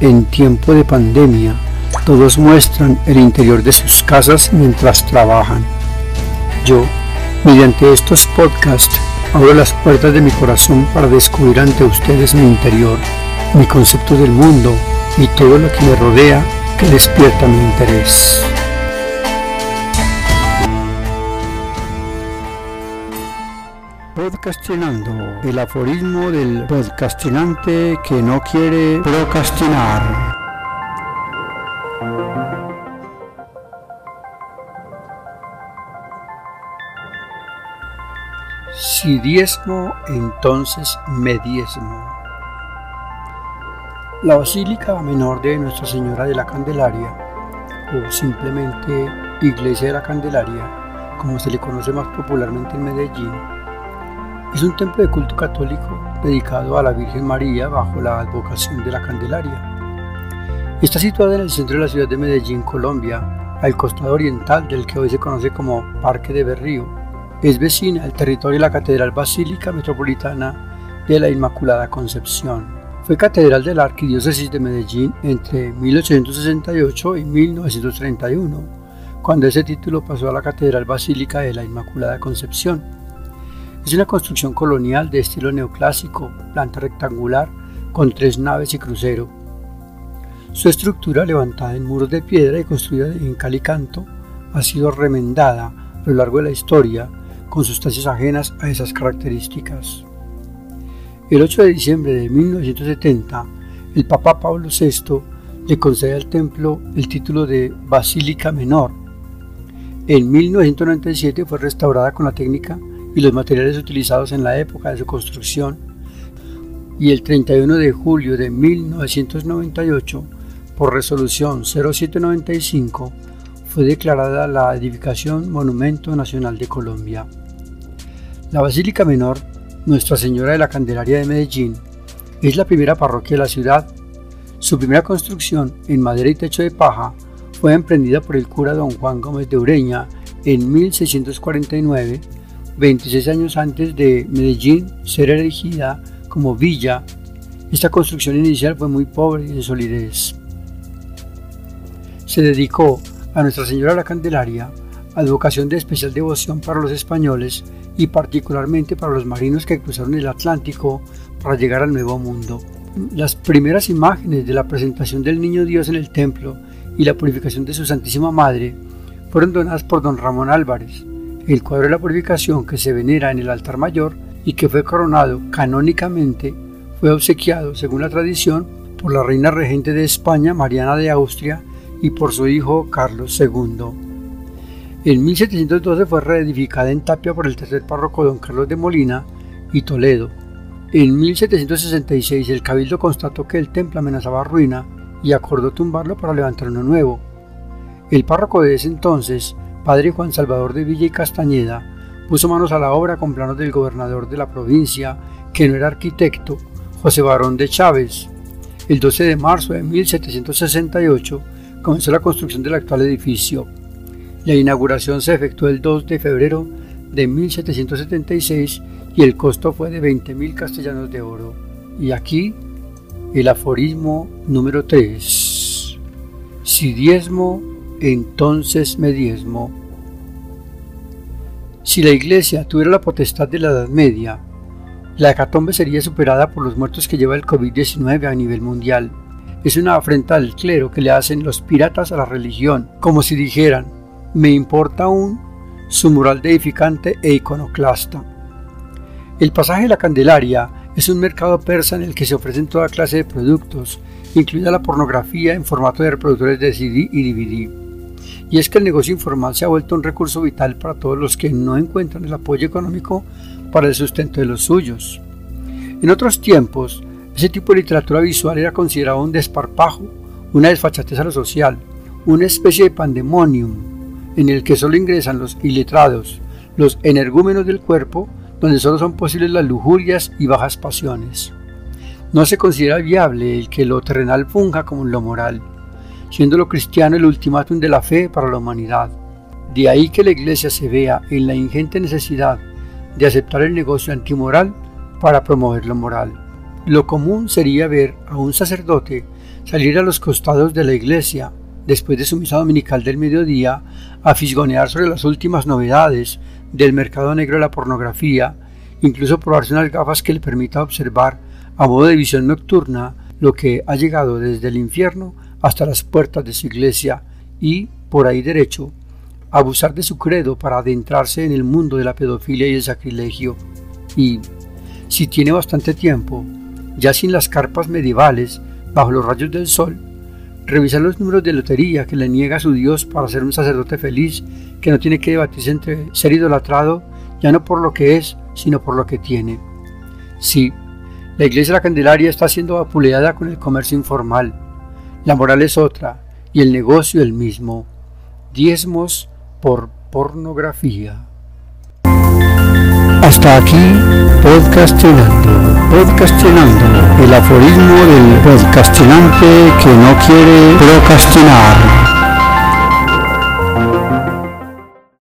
En tiempo de pandemia, todos muestran el interior de sus casas mientras trabajan. Yo, mediante estos podcasts, abro las puertas de mi corazón para descubrir ante ustedes mi interior, mi concepto del mundo y todo lo que me rodea que despierta mi interés. Podcastinando, el aforismo del podcastinante que no quiere procrastinar. Si diezmo, entonces me diezmo. La Basílica Menor de Nuestra Señora de la Candelaria, o simplemente Iglesia de la Candelaria, como se le conoce más popularmente en Medellín, es un templo de culto católico dedicado a la Virgen María bajo la advocación de la Candelaria. Está situada en el centro de la ciudad de Medellín, Colombia, al costado oriental del que hoy se conoce como Parque de Berrío. Es vecina al territorio de la Catedral Basílica Metropolitana de la Inmaculada Concepción. Fue catedral de la Arquidiócesis de Medellín entre 1868 y 1931, cuando ese título pasó a la Catedral Basílica de la Inmaculada Concepción. Es una construcción colonial de estilo neoclásico, planta rectangular, con tres naves y crucero. Su estructura, levantada en muros de piedra y construida en cal y canto, ha sido remendada a lo largo de la historia con sustancias ajenas a esas características. El 8 de diciembre de 1970, el Papa Pablo VI le concede al templo el título de Basílica Menor. En 1997 fue restaurada con la técnica y los materiales utilizados en la época de su construcción y el 31 de julio de 1998, por resolución 0795, fue declarada la edificación Monumento Nacional de Colombia. La Basílica Menor nuestra Señora de la Candelaria de Medellín es la primera parroquia de la ciudad. Su primera construcción en madera y techo de paja fue emprendida por el cura don Juan Gómez de Ureña en 1649, 26 años antes de Medellín ser erigida como villa. Esta construcción inicial fue muy pobre y en solidez. Se dedicó a Nuestra Señora la Candelaria, advocación de especial devoción para los españoles y particularmente para los marinos que cruzaron el Atlántico para llegar al Nuevo Mundo. Las primeras imágenes de la presentación del Niño Dios en el templo y la purificación de su Santísima Madre fueron donadas por don Ramón Álvarez. El cuadro de la purificación que se venera en el altar mayor y que fue coronado canónicamente fue obsequiado, según la tradición, por la reina regente de España, Mariana de Austria, y por su hijo Carlos II. En 1712 fue reedificada en Tapia por el tercer párroco don Carlos de Molina y Toledo. En 1766 el cabildo constató que el templo amenazaba ruina y acordó tumbarlo para levantar uno nuevo. El párroco de ese entonces, padre Juan Salvador de Villa y Castañeda, puso manos a la obra con planos del gobernador de la provincia, que no era arquitecto, José Barón de Chávez. El 12 de marzo de 1768 comenzó la construcción del actual edificio. La inauguración se efectuó el 2 de febrero de 1776 y el costo fue de 20.000 castellanos de oro. Y aquí el aforismo número 3. Si diezmo, entonces me diezmo. Si la Iglesia tuviera la potestad de la Edad Media, la hecatombe sería superada por los muertos que lleva el COVID-19 a nivel mundial. Es una afrenta al clero que le hacen los piratas a la religión, como si dijeran, me importa aún su mural de edificante e iconoclasta. El pasaje de la Candelaria es un mercado persa en el que se ofrecen toda clase de productos, incluida la pornografía en formato de reproductores de CD y DVD. Y es que el negocio informal se ha vuelto un recurso vital para todos los que no encuentran el apoyo económico para el sustento de los suyos. En otros tiempos, ese tipo de literatura visual era considerado un desparpajo, una desfachatez a lo social, una especie de pandemonium, en el que solo ingresan los iletrados, los energúmenos del cuerpo, donde solo son posibles las lujurias y bajas pasiones. No se considera viable el que lo terrenal funja como lo moral, siendo lo cristiano el ultimátum de la fe para la humanidad. De ahí que la Iglesia se vea en la ingente necesidad de aceptar el negocio antimoral para promover lo moral. Lo común sería ver a un sacerdote salir a los costados de la iglesia, después de su misa dominical del mediodía, a fisgonear sobre las últimas novedades del mercado negro de la pornografía, incluso probarse unas gafas que le permita observar a modo de visión nocturna lo que ha llegado desde el infierno hasta las puertas de su iglesia y, por ahí derecho, abusar de su credo para adentrarse en el mundo de la pedofilia y el sacrilegio. Y, si tiene bastante tiempo, ya sin las carpas medievales, bajo los rayos del sol, revisar los números de lotería que le niega su Dios para ser un sacerdote feliz que no tiene que debatirse entre ser idolatrado ya no por lo que es, sino por lo que tiene. Sí, la iglesia de la Candelaria está siendo vapuleada con el comercio informal. La moral es otra y el negocio el mismo. Diezmos por pornografía. Hasta aquí, podcastinando, podcastinando, el aforismo del podcastinante que no quiere procrastinar.